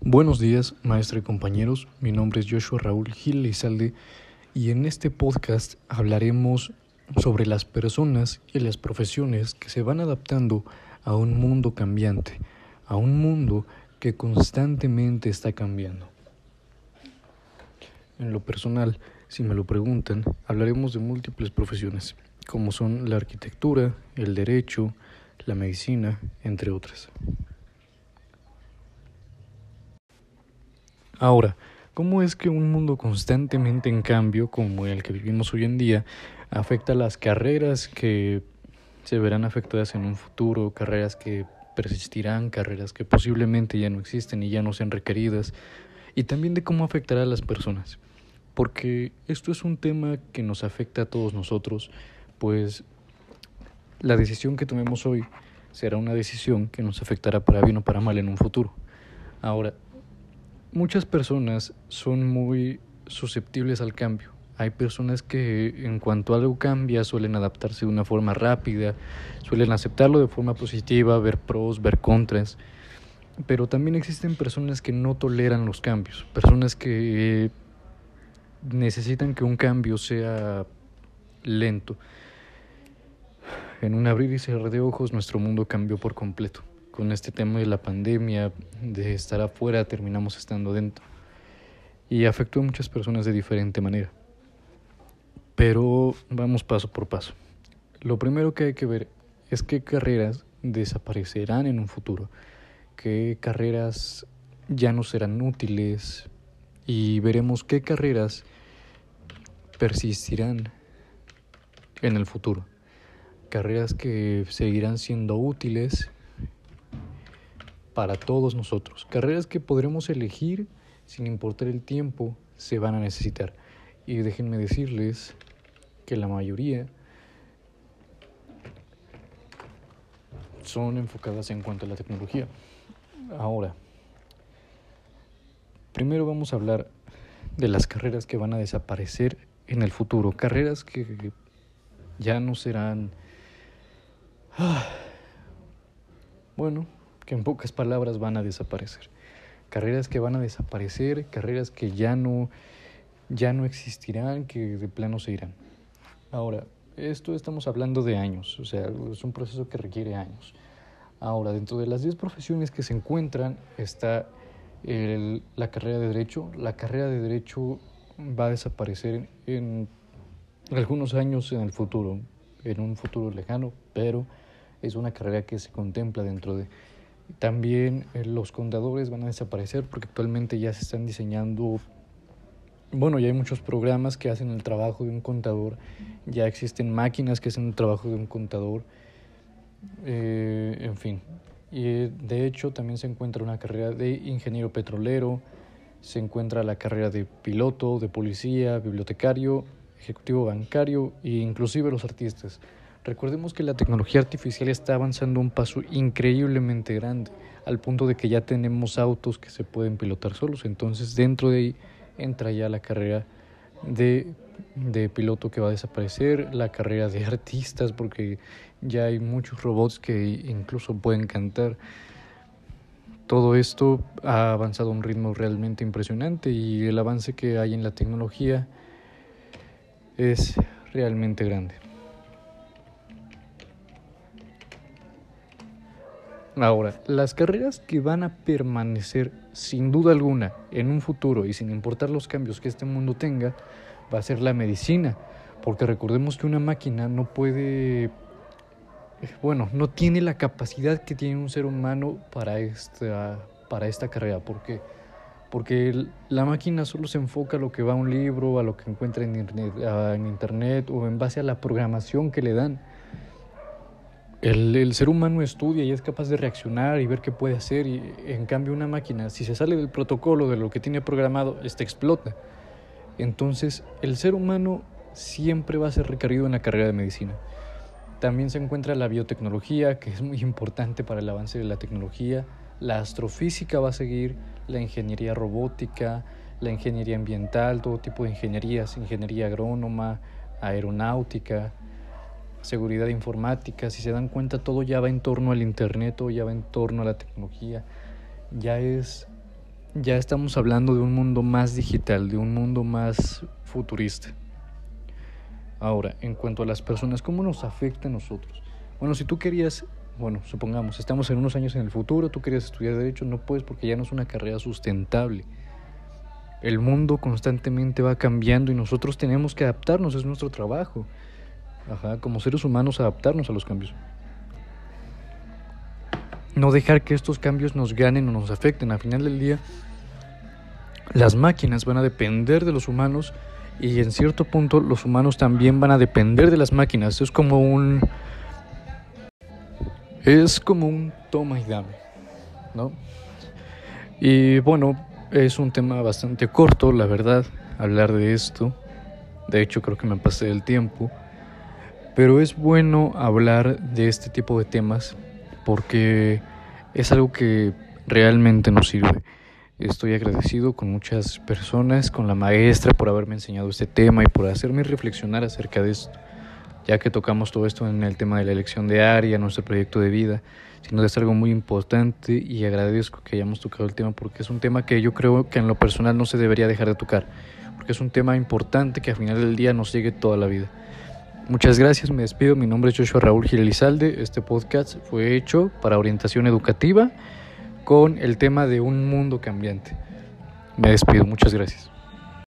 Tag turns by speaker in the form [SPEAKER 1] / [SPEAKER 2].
[SPEAKER 1] Buenos días, maestra y compañeros. Mi nombre es Joshua Raúl Gil Lizalde y en este podcast hablaremos sobre las personas y las profesiones que se van adaptando a un mundo cambiante, a un mundo que constantemente está cambiando. En lo personal, si me lo preguntan, hablaremos de múltiples profesiones, como son la arquitectura, el derecho, la medicina, entre otras. Ahora, ¿cómo es que un mundo constantemente en cambio, como el que vivimos hoy en día, afecta las carreras que se verán afectadas en un futuro, carreras que persistirán, carreras que posiblemente ya no existen y ya no sean requeridas, y también de cómo afectará a las personas? Porque esto es un tema que nos afecta a todos nosotros, pues la decisión que tomemos hoy será una decisión que nos afectará para bien o para mal en un futuro. Ahora, muchas personas son muy susceptibles al cambio. Hay personas que en cuanto algo cambia suelen adaptarse de una forma rápida, suelen aceptarlo de forma positiva, ver pros, ver contras. Pero también existen personas que no toleran los cambios, personas que necesitan que un cambio sea lento. En un abrir y cerrar de ojos nuestro mundo cambió por completo con este tema de la pandemia, de estar afuera, terminamos estando dentro. Y afectó a muchas personas de diferente manera. Pero vamos paso por paso. Lo primero que hay que ver es qué carreras desaparecerán en un futuro, qué carreras ya no serán útiles y veremos qué carreras persistirán en el futuro. Carreras que seguirán siendo útiles para todos nosotros. Carreras que podremos elegir sin importar el tiempo, se van a necesitar. Y déjenme decirles que la mayoría son enfocadas en cuanto a la tecnología. Ahora, primero vamos a hablar de las carreras que van a desaparecer en el futuro, carreras que ya no serán... Ah, bueno, que en pocas palabras van a desaparecer. Carreras que van a desaparecer, carreras que ya no, ya no existirán, que de plano se irán. Ahora, esto estamos hablando de años, o sea, es un proceso que requiere años. Ahora, dentro de las 10 profesiones que se encuentran está la carrera de Derecho. La carrera de Derecho va a desaparecer en algunos años en el futuro, en un futuro lejano, pero es una carrera que se contempla dentro de también eh, los contadores van a desaparecer porque actualmente ya se están diseñando, bueno, ya hay muchos programas que hacen el trabajo de un contador, ya existen máquinas que hacen el trabajo de un contador, eh, en fin. Y eh, de hecho también se encuentra una carrera de ingeniero petrolero, se encuentra la carrera de piloto, de policía, bibliotecario, ejecutivo bancario e inclusive los artistas. Recordemos que la tecnología artificial está avanzando un paso increíblemente grande, al punto de que ya tenemos autos que se pueden pilotar solos. Entonces, dentro de ahí entra ya la carrera de, de piloto que va a desaparecer, la carrera de artistas, porque ya hay muchos robots que incluso pueden cantar. Todo esto ha avanzado a un ritmo realmente impresionante y el avance que hay en la tecnología es realmente grande. Ahora, las carreras que van a permanecer sin duda alguna en un futuro y sin importar los cambios que este mundo tenga, va a ser la medicina, porque recordemos que una máquina no puede, bueno, no tiene la capacidad que tiene un ser humano para esta, para esta carrera, ¿por qué? Porque la máquina solo se enfoca a lo que va a un libro, a lo que encuentra en en internet o en base a la programación que le dan. El, ser humano estudia y es capaz de reaccionar y ver qué puede hacer y en cambio una máquina, si se sale del protocolo de lo que tiene programado, este explota. Entonces el ser humano siempre va a ser requerido en la carrera de medicina. También se encuentra la biotecnología, que es muy importante para el avance de la tecnología. La astrofísica va a seguir, la ingeniería robótica, la ingeniería ambiental, todo tipo de ingenierías, ingeniería agrónoma, aeronáutica, seguridad informática, si se dan cuenta todo ya va en torno al Internet, todo ya va en torno a la tecnología, ya es ya estamos hablando de un mundo más digital, de un mundo más futurista. Ahora, en cuanto a las personas, ¿cómo nos afecta a nosotros? Bueno, si tú querías, bueno, supongamos, estamos en unos años en el futuro, tú querías estudiar derecho, no puedes porque ya no es una carrera sustentable. El mundo constantemente va cambiando y nosotros tenemos que adaptarnos, es nuestro trabajo. Ajá, como seres humanos adaptarnos a los cambios. No dejar que estos cambios nos ganen o nos afecten. Al final del día, las máquinas van a depender de los humanos y en cierto punto los humanos también van a depender de las máquinas. Es como un es como un toma y dame, ¿no? Y bueno, es un tema bastante corto, la verdad, hablar de esto. De hecho, creo que me pasé del tiempo. Pero es bueno hablar de este tipo de temas porque es algo que realmente nos sirve. Estoy agradecido con muchas personas, con la maestra por haberme enseñado este tema y por hacerme reflexionar acerca de esto, ya que tocamos todo esto en el tema de la elección de área, nuestro proyecto de vida, sino es algo muy importante y agradezco que hayamos tocado el tema porque es un tema que yo creo que en lo personal no se debería dejar de tocar, porque es un tema importante que al final del día nos sigue toda la vida. Muchas gracias, me despido. Mi nombre es Joshua Raúl Girelizalde. Este podcast fue hecho para orientación educativa con el tema de un mundo cambiante. Me despido, muchas gracias.